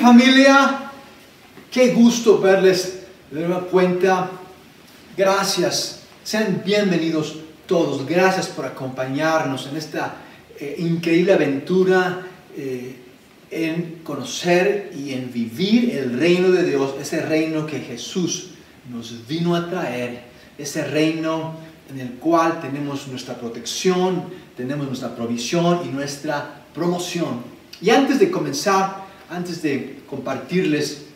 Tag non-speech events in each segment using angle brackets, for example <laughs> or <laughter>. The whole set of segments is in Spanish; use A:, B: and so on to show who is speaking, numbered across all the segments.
A: familia, qué gusto verles de nueva cuenta. Gracias, sean bienvenidos todos. Gracias por acompañarnos en esta eh, increíble aventura eh, en conocer y en vivir el reino de Dios, ese reino que Jesús nos vino a traer, ese reino en el cual tenemos nuestra protección, tenemos nuestra provisión y nuestra promoción. Y antes de comenzar, antes de compartirles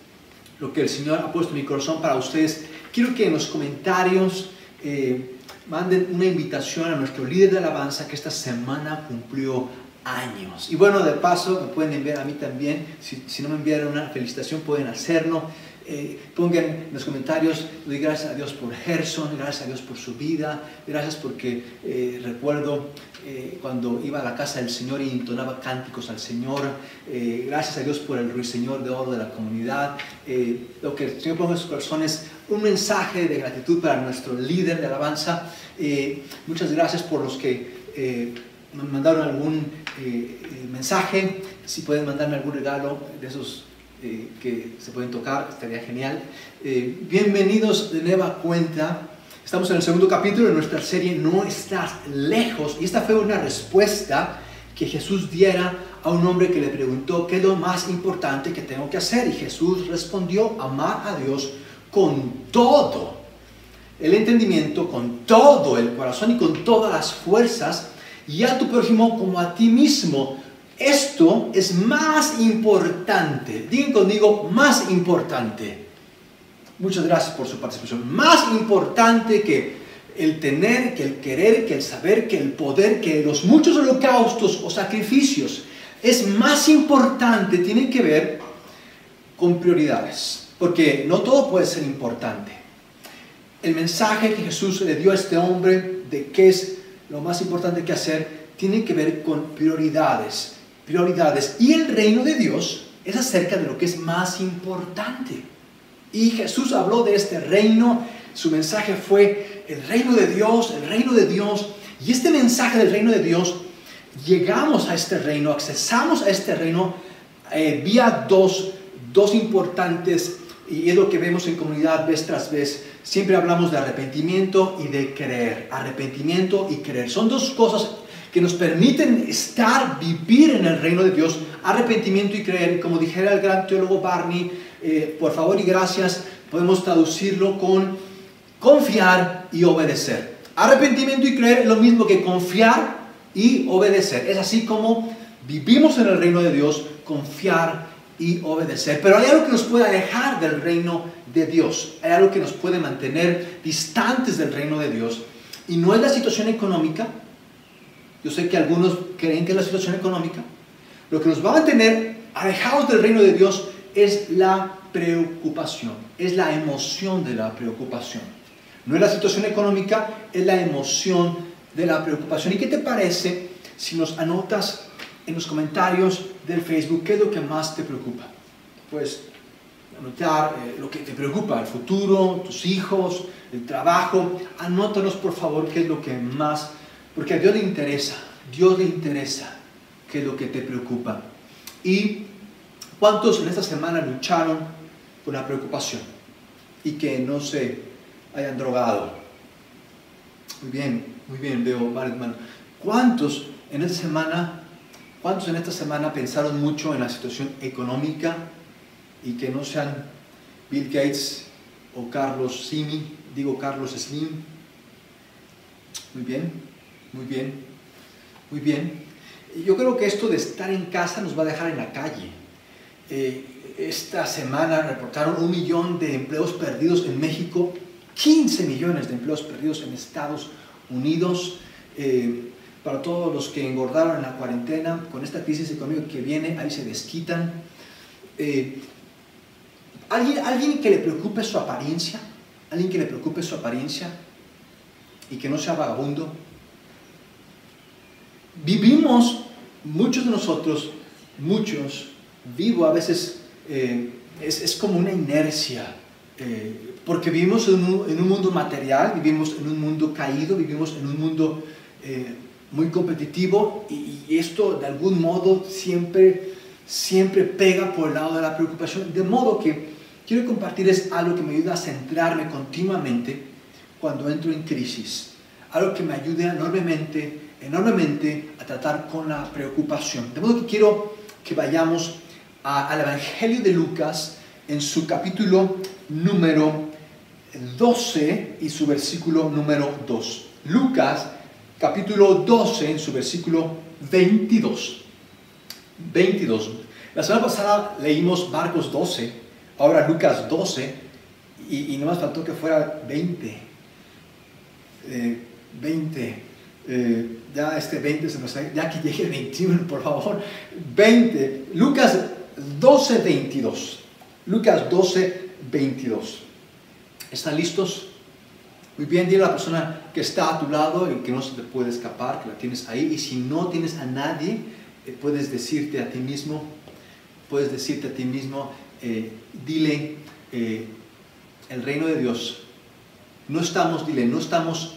A: lo que el Señor ha puesto en mi corazón para ustedes, quiero que en los comentarios eh, manden una invitación a nuestro líder de alabanza que esta semana cumplió años. Y bueno, de paso, me pueden enviar a mí también, si, si no me enviaron una felicitación, pueden hacerlo. Eh, pongan en los comentarios, doy gracias a Dios por Gerson, gracias a Dios por su vida, gracias porque eh, recuerdo eh, cuando iba a la casa del Señor y entonaba cánticos al Señor, gracias a Dios por el ruiseñor de oro de la comunidad, lo que el Señor pone en sus corazones, un mensaje de gratitud para nuestro líder de alabanza, muchas gracias por los que me mandaron algún mensaje, si pueden mandarme algún regalo de esos eh, que se pueden tocar, estaría genial. Eh, bienvenidos de nueva cuenta. Estamos en el segundo capítulo de nuestra serie No estás lejos y esta fue una respuesta que Jesús diera a un hombre que le preguntó qué es lo más importante que tengo que hacer y Jesús respondió amar a Dios con todo el entendimiento, con todo el corazón y con todas las fuerzas y a tu prójimo como a ti mismo. Esto es más importante. Digan conmigo, más importante. Muchas gracias por su participación. Más importante que el tener, que el querer, que el saber, que el poder, que los muchos holocaustos o sacrificios. Es más importante, tiene que ver con prioridades. Porque no todo puede ser importante. El mensaje que Jesús le dio a este hombre de qué es lo más importante que hacer tiene que ver con prioridades prioridades. Y el reino de Dios es acerca de lo que es más importante. Y Jesús habló de este reino, su mensaje fue el reino de Dios, el reino de Dios. Y este mensaje del reino de Dios, llegamos a este reino, accesamos a este reino eh, vía dos, dos importantes, y es lo que vemos en comunidad vez tras vez. Siempre hablamos de arrepentimiento y de creer. Arrepentimiento y creer. Son dos cosas que nos permiten estar, vivir en el reino de Dios, arrepentimiento y creer. Como dijera el gran teólogo Barney, eh, por favor y gracias, podemos traducirlo con confiar y obedecer. Arrepentimiento y creer es lo mismo que confiar y obedecer. Es así como vivimos en el reino de Dios, confiar y obedecer. Pero hay algo que nos puede alejar del reino de Dios. Hay algo que nos puede mantener distantes del reino de Dios. Y no es la situación económica, yo sé que algunos creen que es la situación económica. Lo que nos va a mantener alejados del reino de Dios es la preocupación, es la emoción de la preocupación. No es la situación económica, es la emoción de la preocupación. ¿Y qué te parece si nos anotas en los comentarios del Facebook qué es lo que más te preocupa? Pues anotar eh, lo que te preocupa, el futuro, tus hijos, el trabajo. Anótanos por favor qué es lo que más porque a Dios le interesa, Dios le interesa qué es lo que te preocupa. ¿Y cuántos en esta semana lucharon con la preocupación y que no se hayan drogado? Muy bien, muy bien, veo varios hermanos. ¿Cuántos en esta semana, cuántos en esta semana pensaron mucho en la situación económica y que no sean Bill Gates o Carlos Simi, digo Carlos Slim? Muy bien. Muy bien, muy bien. Yo creo que esto de estar en casa nos va a dejar en la calle. Eh, esta semana reportaron un millón de empleos perdidos en México, 15 millones de empleos perdidos en Estados Unidos. Eh, para todos los que engordaron en la cuarentena, con esta crisis económica que viene, ahí se desquitan. Eh, ¿alguien, ¿Alguien que le preocupe su apariencia? ¿Alguien que le preocupe su apariencia y que no sea vagabundo? Vivimos, muchos de nosotros, muchos, vivo a veces, eh, es, como una inercia, eh, porque vivimos en un, mundo material, vivimos en un mundo caído, vivimos en un mundo eh, muy competitivo y, esto de algún modo siempre siempre pega por el lado de la preocupación. De modo que quiero compartirles algo que me ayuda a centrarme continuamente cuando entro en crisis. Algo que me ayude enormemente, enormemente a tratar con la preocupación. De modo que quiero que vayamos al Evangelio de Lucas en su capítulo número 12 y su versículo número 2. Lucas capítulo 12 en su versículo 22. 22. La semana pasada leímos Marcos 12, ahora Lucas 12, y, y no más faltó que fuera 20. 20. Eh, ya este 20 se nos ya que llegue el 21, por favor. 20. Lucas 12, 22. Lucas 12, 22. ¿Están listos? Muy bien, dile a la persona que está a tu lado y que no se te puede escapar, que la tienes ahí. Y si no tienes a nadie, eh, puedes decirte a ti mismo, puedes decirte a ti mismo, eh, dile, el reino de Dios, no estamos, dile, no estamos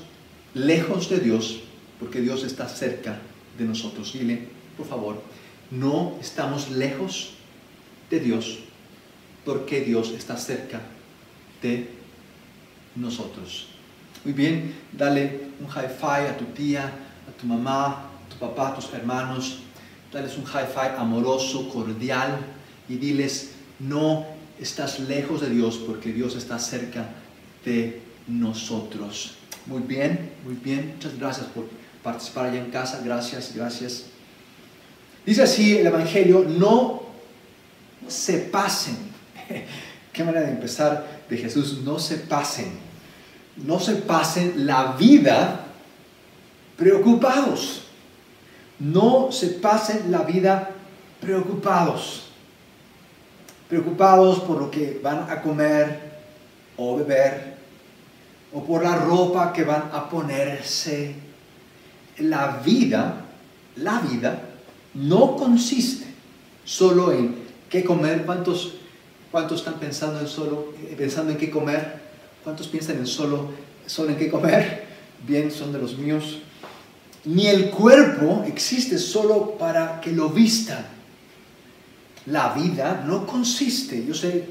A: lejos de Dios, porque Dios está cerca de nosotros. Dile, por favor, no estamos lejos de Dios, porque Dios está cerca de nosotros. Muy bien, dale un high five a tu tía, a tu mamá, a tu papá, a tus hermanos. Dales un high five amoroso, cordial y diles, no estás lejos de Dios porque Dios está cerca de nosotros. Muy bien, muy bien. Muchas gracias por participar allá en casa. Gracias, gracias. Dice así el Evangelio, no se pasen. <laughs> Qué manera de empezar de Jesús, no se pasen no se pasen la vida preocupados. No se pasen la vida preocupados. Preocupados por lo que van a comer o beber o por la ropa que van a ponerse. La vida, la vida no consiste solo en qué comer. ¿Cuántos, cuántos están pensando en solo pensando en qué comer? ¿Cuántos piensan en solo, solo en qué comer? Bien, son de los míos. Ni el cuerpo existe solo para que lo vistan. La vida no consiste, yo sé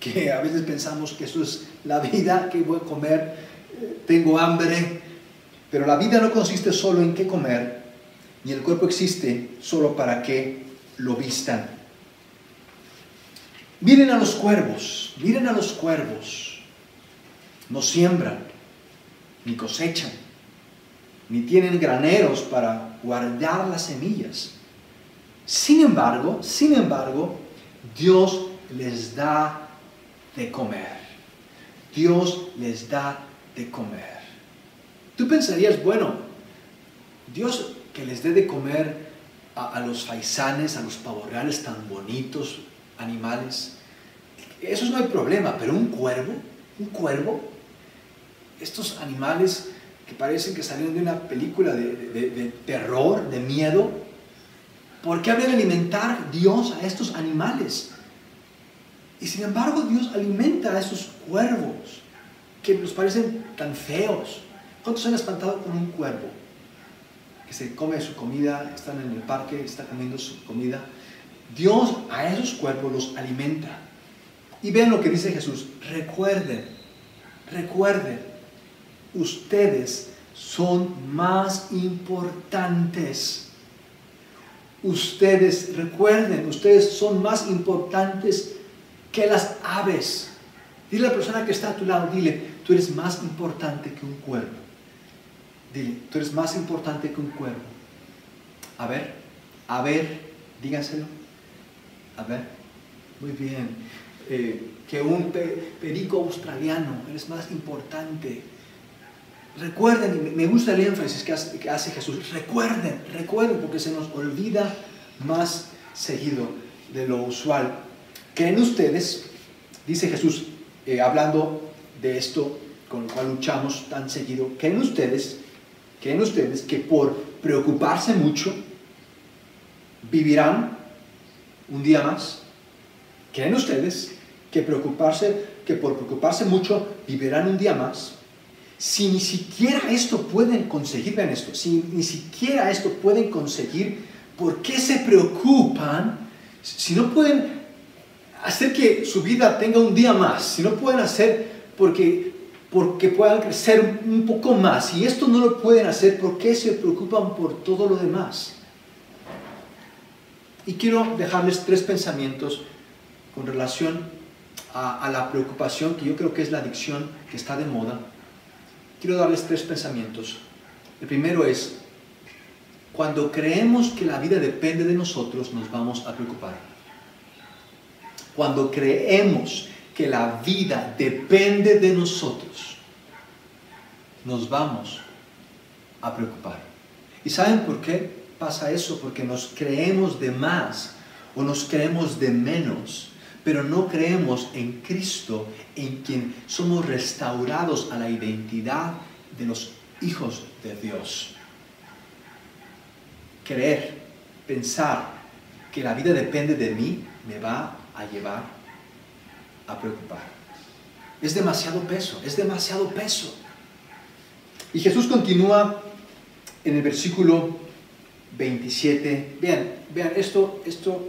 A: que a veces pensamos que eso es la vida, que voy a comer, eh, tengo hambre, pero la vida no consiste solo en qué comer, ni el cuerpo existe solo para que lo vistan. Miren a los cuervos, miren a los cuervos no siembran, ni cosechan, ni tienen graneros para guardar las semillas. Sin embargo, sin embargo, Dios les da de comer. Dios les da de comer. Tú pensarías, bueno, Dios que les dé de comer a, los faisanes, a los pavorreales tan bonitos, animales, eso no hay problema, pero un cuervo, un cuervo, estos animales que parecen que salieron de una película de, terror, de miedo, ¿por qué habría de alimentar Dios a estos animales? Y sin embargo Dios alimenta a esos cuervos que nos parecen tan feos. ¿Cuántos han espantado con un cuervo? Que se come su comida, están en el parque, está comiendo su comida. Dios a esos cuervos los alimenta. Y vean lo que dice Jesús. Recuerden, recuerden ustedes son más importantes. Ustedes, recuerden, ustedes son más importantes que las aves. Dile a la persona que está a tu lado, dile, tú eres más importante que un cuervo. Dile, tú eres más importante que un cuervo. A ver, a ver, dígaselo. A ver, muy bien. Eh, que un perico australiano, eres más importante Recuerden, me gusta el énfasis que hace, Jesús, recuerden, recuerden, porque se nos olvida más seguido de lo usual. ¿Creen ustedes, dice Jesús, eh, hablando de esto con lo cual luchamos tan seguido, creen ustedes, creen ustedes que por preocuparse mucho vivirán un día más? ¿Creen ustedes que preocuparse, que por preocuparse mucho vivirán un día más? Si ni siquiera esto pueden conseguir, vean esto, si ni siquiera esto pueden conseguir, ¿por qué se preocupan si no pueden hacer que su vida tenga un día más, si no pueden hacer porque, porque puedan crecer un poco más, y esto no lo pueden hacer, ¿por qué se preocupan por todo lo demás? Y quiero dejarles tres pensamientos con relación a, a, la preocupación, que yo creo que es la adicción que está de moda. Quiero darles tres pensamientos. El primero es, cuando creemos que la vida depende de nosotros, nos vamos a preocupar. Cuando creemos que la vida depende de nosotros, nos vamos a preocupar. ¿Y saben por qué pasa eso? Porque nos creemos de más o nos creemos de menos, pero no creemos en Cristo, en quien somos restaurados a la identidad de los hijos de Dios creer, pensar que la vida depende de mí, me va a llevar a preocupar. Es demasiado peso, es demasiado peso. Y Jesús continúa en el versículo 27. Vean, vean, esto, esto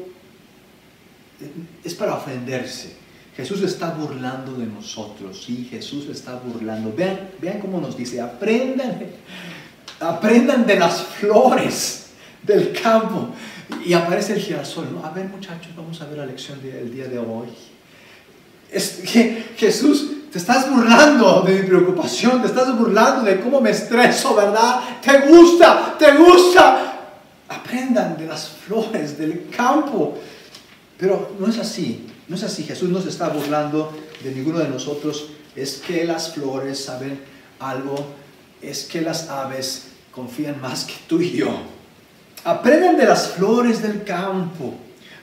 A: es para ofenderse. Jesús está burlando de nosotros, sí, Jesús está burlando. Vean, vean cómo nos dice, aprendan, aprendan de las flores del campo. Y aparece el girasol. A ver muchachos, vamos a ver la lección del día de hoy. Es que Jesús, te estás burlando de mi preocupación, te estás burlando de cómo me estreso, ¿verdad? Te gusta, te gusta. Aprendan de las flores del campo. Pero no es así, no es así. Jesús no se está burlando de ninguno de nosotros. Es que las flores saben algo, es que las aves confían más que tú y yo. Aprenden de las flores del campo.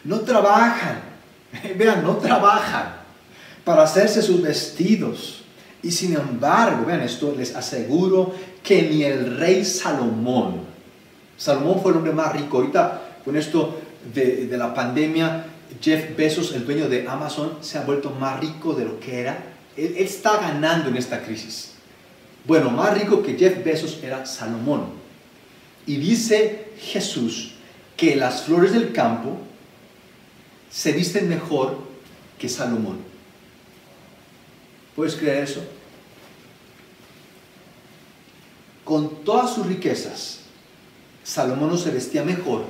A: No trabajan. <laughs> Vean, no trabajan para hacerse sus vestidos. Y sin embargo, vean esto, les aseguro que ni el rey Salomón, Salomón fue el hombre más rico. Ahorita con esto de, la pandemia, Jeff Bezos, el dueño de Amazon, se ha vuelto más rico de lo que era. él está ganando en esta crisis. Bueno, más rico que Jeff Bezos era Salomón. Y dice Jesús que las flores del campo se visten mejor que Salomón. ¿Puedes creer eso? Con todas sus riquezas, Salomón no se vestía mejor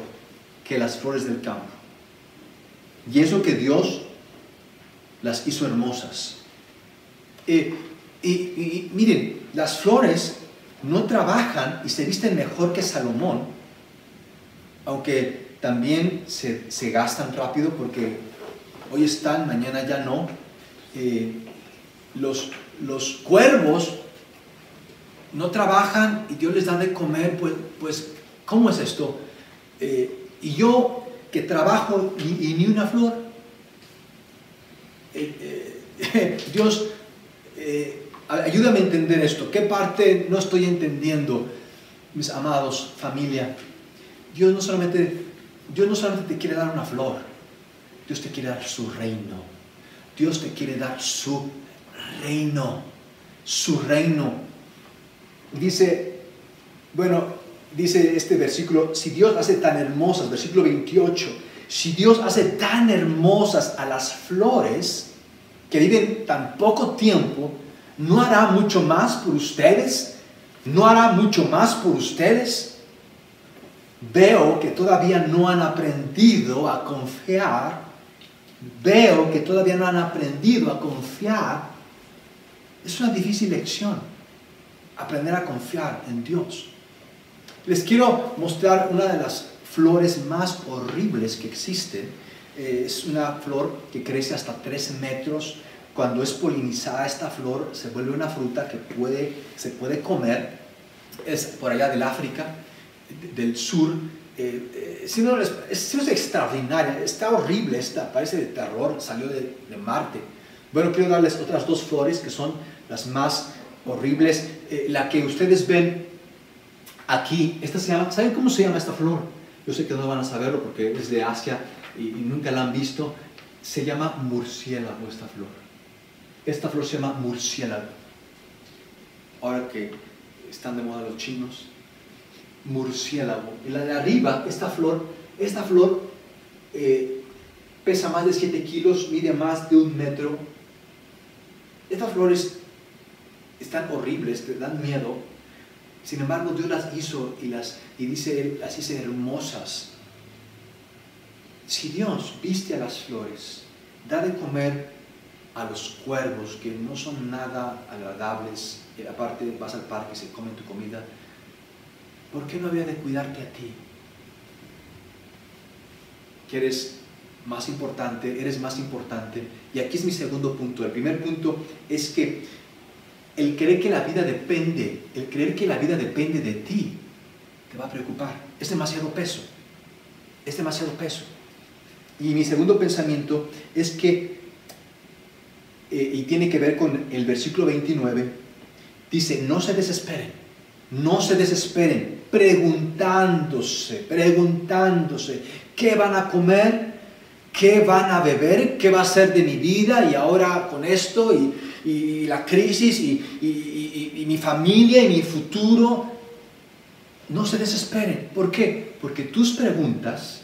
A: que las flores del campo. Y eso que Dios las hizo hermosas. Eh, y miren, las flores no trabajan y se visten mejor que Salomón, aunque también se, gastan rápido porque hoy están, mañana ya no. Eh, los, los cuervos no trabajan y Dios les da de comer, pues, pues ¿cómo es esto? Eh, y yo que trabajo y, ni una flor, eh, <laughs> Dios ayúdame a entender esto. ¿Qué parte no estoy entendiendo, mis amados, familia? Dios no solamente, Dios no solamente te quiere dar una flor, Dios te quiere dar su reino. Dios te quiere dar su reino, su reino. Dice, bueno, dice este versículo, si Dios hace tan hermosas, versículo 28, si Dios hace tan hermosas a las flores que viven tan poco tiempo, ¿no hará mucho más por ustedes? ¿No hará mucho más por ustedes? Veo que todavía no han aprendido a confiar. Veo que todavía no han aprendido a confiar. Es una difícil lección, aprender a confiar en Dios. Les quiero mostrar una de las flores más horribles que existen. Eh, es una flor que crece hasta 13 metros cuando es polinizada esta flor, se vuelve una fruta que puede, se puede comer. Es por allá del África, del sur. Eh, eh, no, es, es, extraordinaria, está horrible, esta, parece de terror, salió de, Marte. Bueno, quiero darles otras dos flores que son las más horribles. Eh, la que ustedes ven aquí, esta se llama, ¿saben cómo se llama esta flor? Yo sé que no van a saberlo porque es de Asia y, nunca la han visto. Se llama murciélago esta flor. Esta flor se llama murciélago. Ahora que están de moda los chinos, murciélago. Y la de arriba, esta flor, esta flor, eh, pesa más de 7 kilos, mide más de un metro. Estas flores están horribles, te dan miedo. Sin embargo, Dios las hizo y, las, y dice Él, las hizo hermosas. Si Dios viste a las flores, da de comer a los cuervos que no son nada agradables, y aparte vas al parque y se comen tu comida, ¿por qué no había de cuidarte a ti? Que eres más importante, eres más importante. Y aquí es mi segundo punto. El primer punto es que el creer que la vida depende, el creer que la vida depende de ti, te va a preocupar. Es demasiado peso. Es demasiado peso. Y mi segundo pensamiento es que, eh, y tiene que ver con el versículo 29, dice, no se desesperen, no se desesperen, preguntándose, preguntándose, ¿qué van a comer? ¿Qué van a beber? ¿Qué va a ser de mi vida? Y ahora con esto y, la crisis y, mi familia y mi futuro. No se desesperen. ¿Por qué? Porque tus preguntas,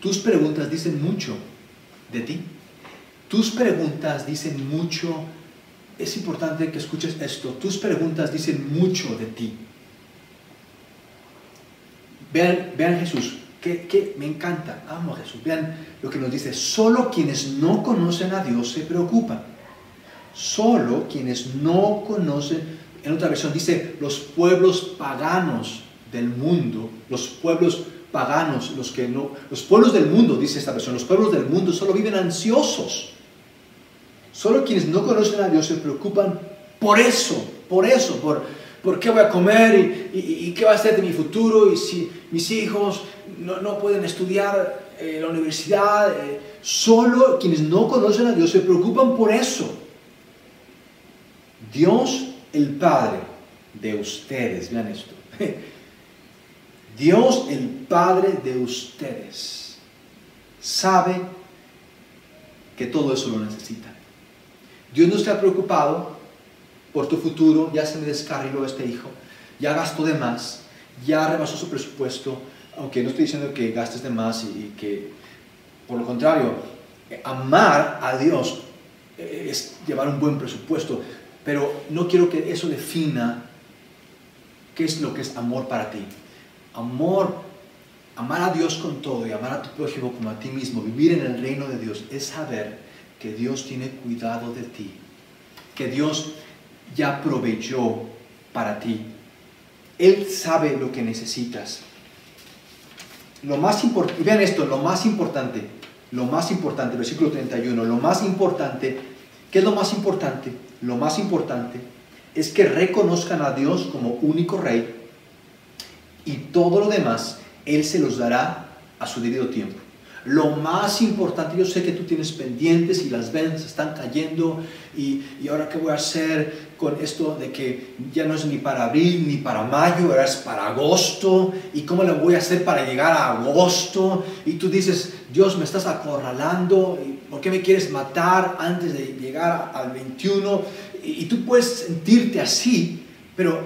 A: tus preguntas dicen mucho de ti. Tus preguntas dicen mucho. Es importante que escuches esto. Tus preguntas dicen mucho de ti. Vean, vean Jesús que, me encanta, amo a Jesús. Vean lo que nos dice, solo quienes no conocen a Dios se preocupan. Solo quienes no conocen, en otra versión dice, los pueblos paganos del mundo, los pueblos paganos, los que no, los pueblos del mundo, dice esta versión, los pueblos del mundo solo viven ansiosos. Solo quienes no conocen a Dios se preocupan por eso, por eso, por, por qué voy a comer y, qué va a ser de mi futuro y si mis hijos no, pueden estudiar en la universidad. Eh, solo quienes no conocen a Dios se preocupan por eso. Dios el Padre de ustedes, vean esto. <laughs> Dios el Padre de ustedes sabe que todo eso lo necesita. Dios no está preocupado por tu futuro, ya se me descarriló este hijo, ya gastó de más, ya rebasó su presupuesto, aunque no estoy diciendo que gastes de más y, que, por lo contrario, amar a Dios es llevar un buen presupuesto, pero no quiero que eso defina qué es lo que es amor para ti. Amor, amar a Dios con todo y amar a tu prójimo como a ti mismo, vivir en el reino de Dios, es saber que Dios tiene cuidado de ti, que Dios ya proveyó para ti. Él sabe lo que necesitas. Lo más importante, vean esto, lo más importante, lo más importante, versículo 31, lo más importante, ¿qué es lo más importante? Lo más importante es que reconozcan a Dios como único rey y todo lo demás Él se los dará a su debido tiempo. Lo más importante, yo sé que tú tienes pendientes y las ventas están cayendo y, y, ahora qué voy a hacer con esto de que ya no es ni para abril ni para mayo, ahora es para agosto y cómo le voy a hacer para llegar a agosto y tú dices, Dios me estás acorralando, ¿por qué me quieres matar antes de llegar al 21? Y, tú puedes sentirte así, pero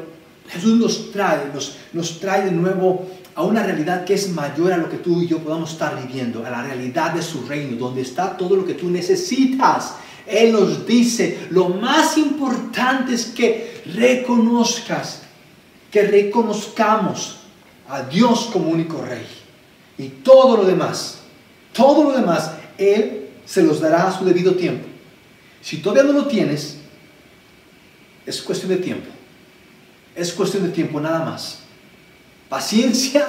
A: Jesús nos trae, nos, nos trae de nuevo a una realidad que es mayor a lo que tú y yo podamos estar viviendo, a la realidad de su reino, donde está todo lo que tú necesitas. Él nos dice, lo más importante es que reconozcas, que reconozcamos a Dios como único rey. Y todo lo demás, todo lo demás, Él se los dará a su debido tiempo. Si todavía no lo tienes, es cuestión de tiempo. Es cuestión de tiempo nada más paciencia,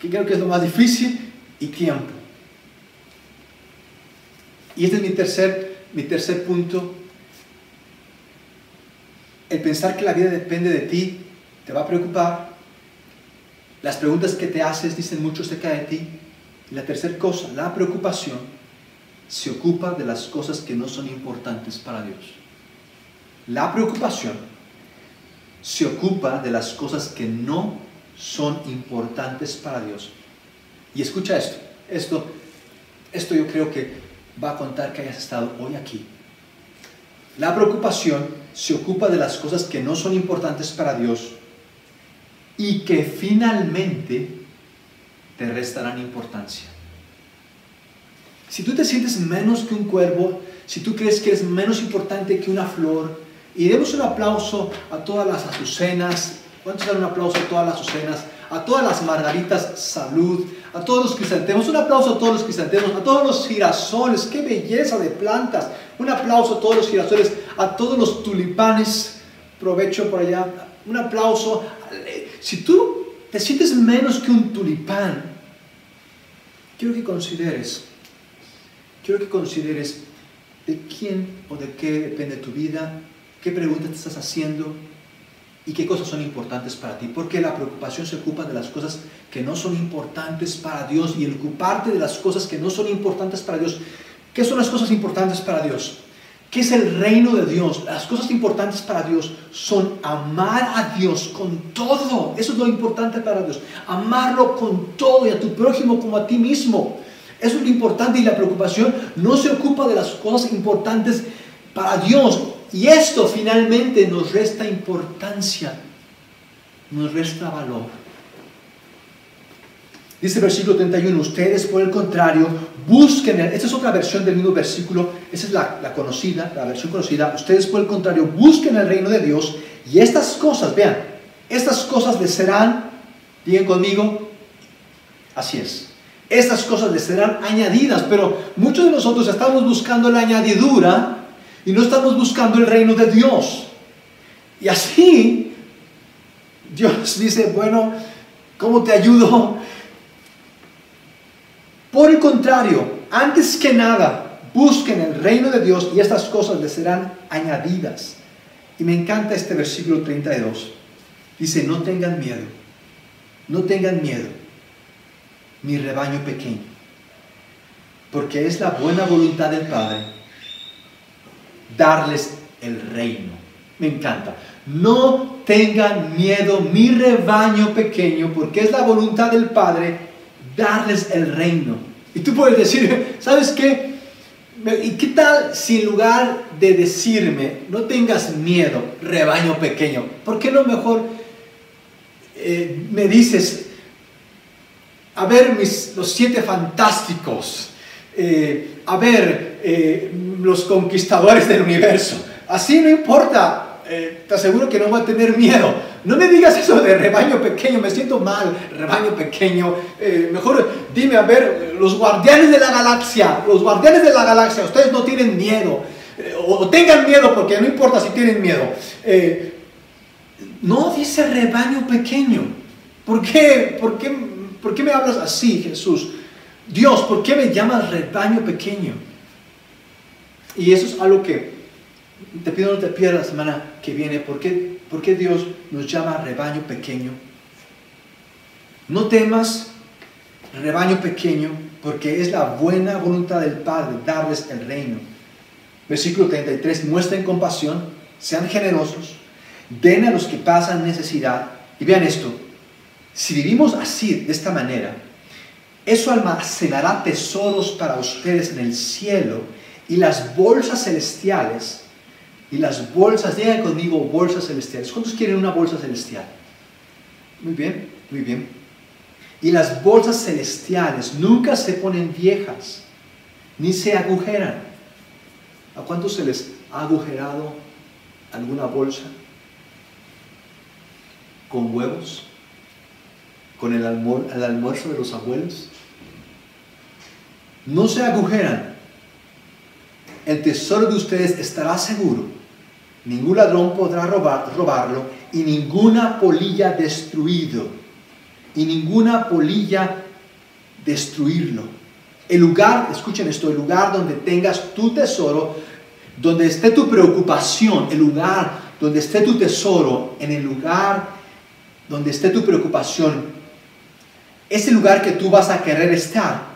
A: que creo que es lo más difícil, y tiempo. Y este es mi tercer, mi tercer punto. El pensar que la vida depende de ti te va a preocupar. Las preguntas que te haces dicen mucho acerca de ti. Y la tercera cosa, la preocupación se ocupa de las cosas que no son importantes para Dios. La preocupación se ocupa de las cosas que no son importantes para Dios. Y escucha esto, esto, esto yo creo que va a contar que hayas estado hoy aquí. La preocupación se ocupa de las cosas que no son importantes para Dios y que finalmente te restarán importancia. Si tú te sientes menos que un cuervo, si tú crees que eres menos importante que una flor, y demos un aplauso a todas las azucenas. ¿Cuántos dan un aplauso a todas las azucenas? A todas las margaritas, salud. A todos los crisantemos. Un aplauso a todos los crisantemos. A todos los girasoles. ¡Qué belleza de plantas! Un aplauso a todos los girasoles. A todos los tulipanes. Provecho por allá. Un aplauso. Si tú te sientes menos que un tulipán, quiero que consideres. Quiero que consideres de quién o de qué depende tu vida qué preguntas te estás haciendo y qué cosas son importantes para ti. Porque la preocupación se ocupa de las cosas que no son importantes para Dios y el ocuparte de las cosas que no son importantes para Dios. ¿Qué son las cosas importantes para Dios? ¿Qué es el reino de Dios? Las cosas importantes para Dios son amar a Dios con todo. Eso es lo importante para Dios. Amarlo con todo y a tu prójimo como a ti mismo. Eso es lo importante y la preocupación no se ocupa de las cosas importantes para Dios. Y esto finalmente nos resta importancia, nos resta valor. Dice el versículo 31, ustedes por el contrario busquen, esta es otra versión del mismo versículo, esa es la, conocida, la versión conocida, ustedes por el contrario busquen el reino de Dios y estas cosas, vean, estas cosas les serán, digan conmigo, así es, estas cosas les serán añadidas, pero muchos de nosotros estamos buscando la añadidura y no estamos buscando el reino de Dios. Y así Dios dice, bueno, ¿cómo te ayudo? Por el contrario, antes que nada, busquen el reino de Dios y estas cosas les serán añadidas. Y me encanta este versículo 32. Dice, no tengan miedo, no tengan miedo, mi rebaño pequeño, porque es la buena voluntad del Padre darles el reino. Me encanta. No tengan miedo, mi rebaño pequeño, porque es la voluntad del Padre darles el reino. Y tú puedes decir, ¿sabes qué? ¿Y qué tal si en lugar de decirme, no tengas miedo, rebaño pequeño, ¿por qué mejor eh, me dices, a ver mis, los siete fantásticos, eh, a ver eh, los conquistadores del universo. Así no importa, eh, te aseguro que no voy a tener miedo. No me digas eso de rebaño pequeño, me siento mal, rebaño pequeño. mejor dime, a ver, los guardianes de la galaxia, los guardianes de la galaxia, ustedes no tienen miedo. o tengan miedo porque no importa si tienen miedo. no dice rebaño pequeño. ¿Por qué? ¿Por qué, ¿Por qué me hablas así, Jesús? Dios, ¿por qué me llamas rebaño pequeño? Y eso es algo que te pido no te pierdas la semana que viene. ¿Por qué, ¿Por qué Dios nos llama rebaño pequeño? No temas, rebaño pequeño, porque es la buena voluntad del Padre darles el reino. Versículo 33, muestren compasión, sean generosos, den a los que pasan necesidad. Y vean esto, si vivimos así, de esta manera, eso almacenará tesoros para ustedes en el cielo y las bolsas celestiales. Y las bolsas, digan conmigo bolsas celestiales. ¿Cuántos quieren una bolsa celestial? Muy bien, muy bien. Y las bolsas celestiales nunca se ponen viejas, ni se agujeran. ¿A cuántos se les ha agujerado alguna bolsa? ¿Con huevos? ¿Con el, almuerzo de los abuelos? no se agujeran. El tesoro de ustedes estará seguro. Ningún ladrón podrá robarlo y ninguna polilla destruido. Y ninguna polilla destruirlo. El lugar, escuchen esto, el lugar donde tengas tu tesoro, donde esté tu preocupación, el lugar donde esté tu tesoro, en el lugar donde esté tu preocupación, es el lugar que tú vas a querer estar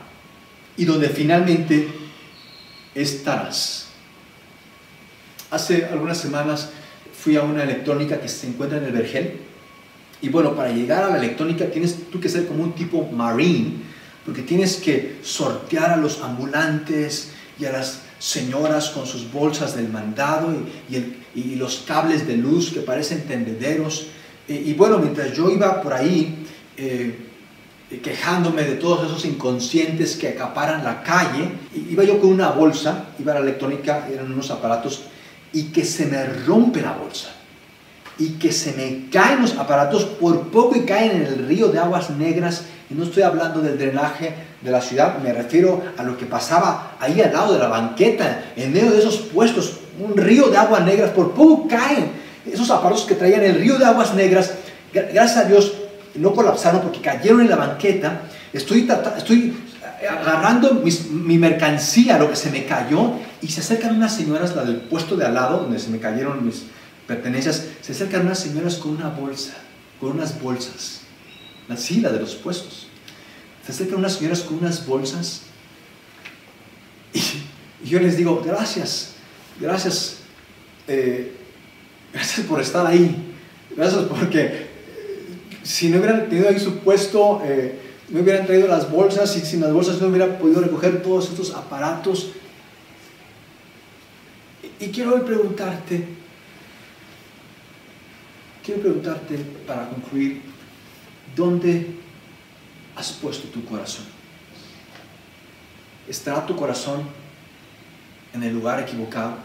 A: y donde finalmente estarás. Hace algunas semanas fui a una electrónica que se encuentra en el Vergel. Y bueno, para llegar a la electrónica tienes tú que ser como un tipo marine, porque tienes que sortear a los ambulantes y a las señoras con sus bolsas del mandado y, los cables de luz que parecen tendederos. Y, bueno, mientras yo iba por ahí, eh, quejándome de todos esos inconscientes que acaparan la calle. Iba yo con una bolsa, iba a la electrónica, eran unos aparatos, y que se me rompe la bolsa. Y que se me caen los aparatos por poco y caen en el río de aguas negras. Y no estoy hablando del drenaje de la ciudad, me refiero a lo que pasaba ahí al lado de la banqueta, en medio de esos puestos, un río de aguas negras, por poco caen esos aparatos que traían el río de aguas negras. Gracias a Dios no colapsaron porque cayeron en la banqueta. Estoy, estoy agarrando mi mercancía, lo que se me cayó, y se acercan unas señoras, la del puesto de al lado, donde se me cayeron mis pertenencias, se acercan unas señoras con una bolsa, con unas bolsas, la silla de los puestos. Se acercan unas señoras con unas bolsas, y, yo les digo, gracias, gracias, eh, gracias por estar ahí, gracias porque si no hubieran tenido ahí su puesto, eh, me hubieran traído las bolsas y sin las bolsas no hubiera podido recoger todos estos aparatos. Y, quiero hoy preguntarte, quiero preguntarte para concluir, ¿dónde has puesto tu corazón? ¿Estará tu corazón en el lugar equivocado?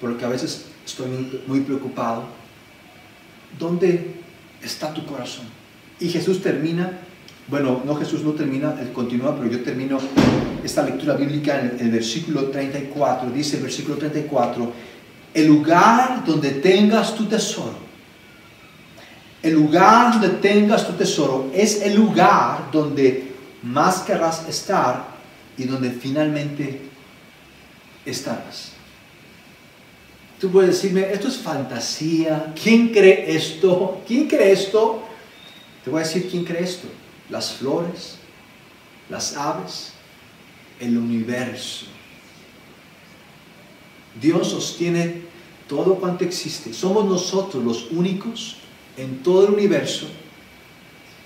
A: Por lo que a veces estoy muy preocupado. ¿Dónde está tu corazón. Y Jesús termina, bueno, no Jesús no termina, él continúa, pero yo termino esta lectura bíblica en el, versículo 34. Dice el versículo 34, el lugar donde tengas tu tesoro, el lugar donde tengas tu tesoro es el lugar donde más querrás estar y donde finalmente estarás. Tú puedes decirme, esto es fantasía. ¿Quién cree esto? ¿Quién cree esto? Te voy a decir quién cree esto. Las flores, las aves, el universo. Dios sostiene todo cuanto existe. Somos nosotros los únicos en todo el universo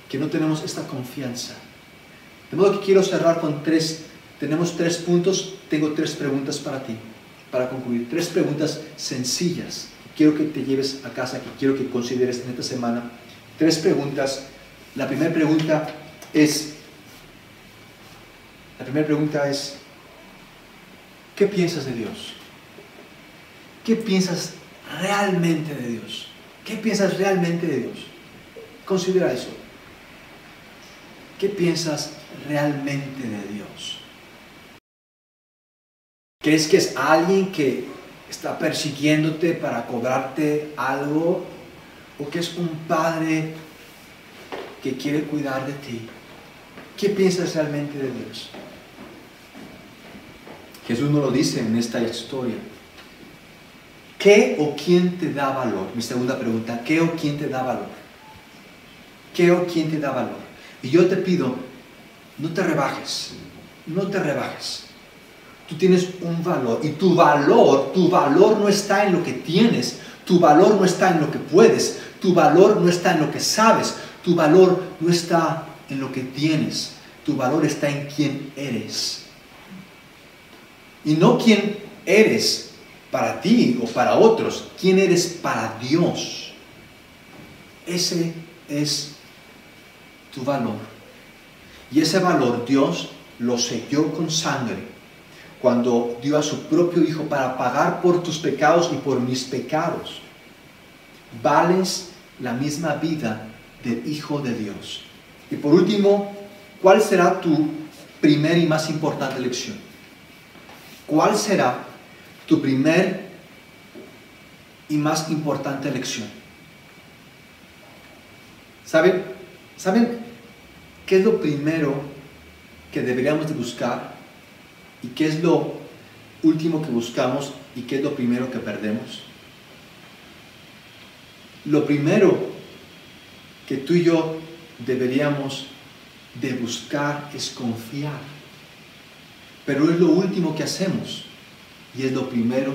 A: que no tenemos esta confianza. De modo que quiero cerrar con tres, tenemos tres puntos, tengo tres preguntas para ti para concluir, tres preguntas sencillas que quiero que te lleves a casa, que quiero que consideres en esta semana. Tres preguntas. La primera pregunta es, la primera pregunta es, ¿qué piensas de Dios? ¿Qué piensas realmente de Dios? ¿Qué piensas realmente de Dios? Considera eso. ¿Qué piensas realmente de Dios? ¿Crees que es alguien que está persiguiéndote para cobrarte algo? ¿O que es un padre que quiere cuidar de ti? ¿Qué piensas realmente de Dios? Jesús no lo dice en esta historia. ¿Qué o quién te da valor? Mi segunda pregunta, ¿qué o quién te da valor? ¿Qué o quién te da valor? Y yo te pido, no te rebajes, no te rebajes. Tú tienes un valor y tu valor, tu valor no está en lo que tienes, tu valor no está en lo que puedes, tu valor no está en lo que sabes, tu valor no está en lo que tienes, tu valor está en quién eres. Y no quién eres para ti o para otros, quién eres para Dios. Ese es tu valor. Y ese valor Dios lo selló con sangre cuando dio a su propio Hijo para pagar por tus pecados y por mis pecados. Vales la misma vida del Hijo de Dios. Y por último, ¿cuál será tu primer y más importante lección? ¿Cuál será tu primer y más importante lección? ¿Saben? ¿Saben qué es lo primero que deberíamos de buscar ¿Y qué es lo último que buscamos y qué es lo primero que perdemos? Lo primero que tú y yo deberíamos de buscar es confiar. Pero es lo último que hacemos y es lo primero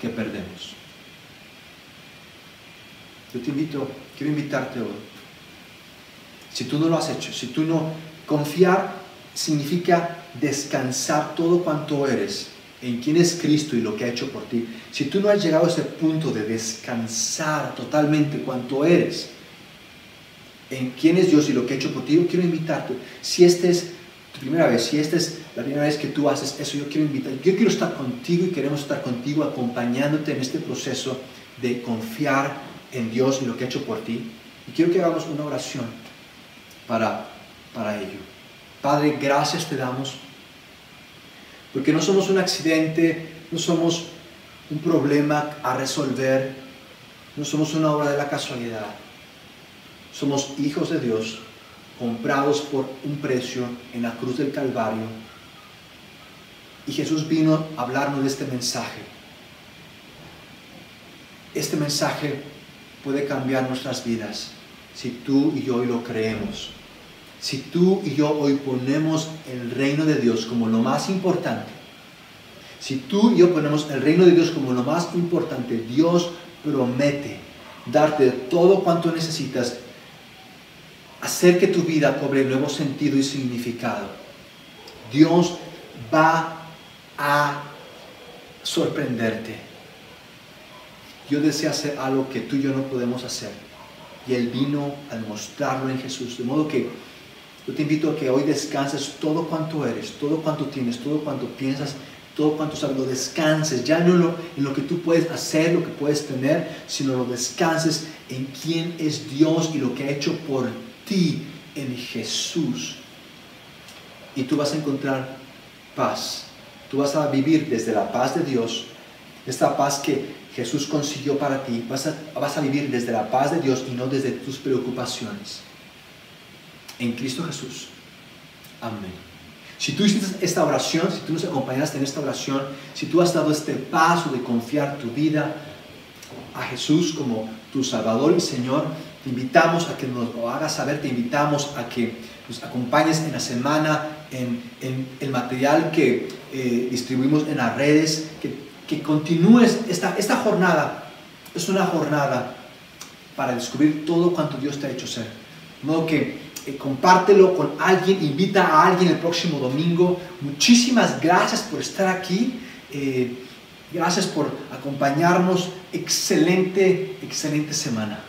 A: que perdemos. Yo te invito, quiero invitarte hoy. Si tú no lo has hecho, si tú no, confiar significa descansar todo cuanto eres en quién es Cristo y lo que ha hecho por ti, si tú no has llegado a ese punto de descansar totalmente cuanto eres, en quién es Dios y lo que ha hecho por ti, yo quiero invitarte. Si esta es tu primera vez, si esta es la primera vez que tú haces eso, yo quiero invitar, yo quiero estar contigo y queremos estar contigo acompañándote en este proceso de confiar en Dios y lo que ha hecho por ti. Y quiero que hagamos una oración para, para ello. Padre, gracias te damos, porque no somos un accidente, no somos un problema a resolver, no somos una obra de la casualidad. Somos hijos de Dios, comprados por un precio en la cruz del Calvario. Y Jesús vino a hablarnos de este mensaje. Este mensaje puede cambiar nuestras vidas si tú y yo hoy lo creemos. Si tú y yo hoy ponemos el reino de Dios como lo más importante, si tú y yo ponemos el reino de Dios como lo más importante, Dios promete darte todo cuanto necesitas, hacer que tu vida cobre nuevo sentido y significado. Dios va a sorprenderte. Dios desea hacer algo que tú y yo no podemos hacer. Y Él vino a mostrarlo en Jesús. De modo que yo te invito a que hoy descanses todo cuanto eres, todo cuanto tienes, todo cuanto piensas todo cuanto sabes, lo descanses, ya no lo, en lo que tú puedes hacer, lo que puedes tener, sino lo descanses en quién es Dios y lo que ha hecho por ti en Jesús. Y tú vas a encontrar paz. Tú vas a vivir desde la paz de Dios, esta paz que Jesús consiguió para ti. Vas a, vas a vivir desde la paz de Dios y no desde tus preocupaciones. En Cristo Jesús. Amén. Si tú hiciste esta oración, si tú nos acompañaste en esta oración, si tú has dado este paso de confiar tu vida a Jesús como tu Salvador y Señor, te invitamos a que nos lo hagas saber, te invitamos a que nos acompañes en la semana en, el material que eh, distribuimos en las redes, que, que continúes esta, esta jornada. Es una jornada para descubrir todo cuanto Dios te ha hecho ser. De modo que eh, compártelo con alguien, invita a alguien el próximo domingo. Muchísimas gracias por estar aquí. Eh, gracias por acompañarnos. Excelente, excelente semana.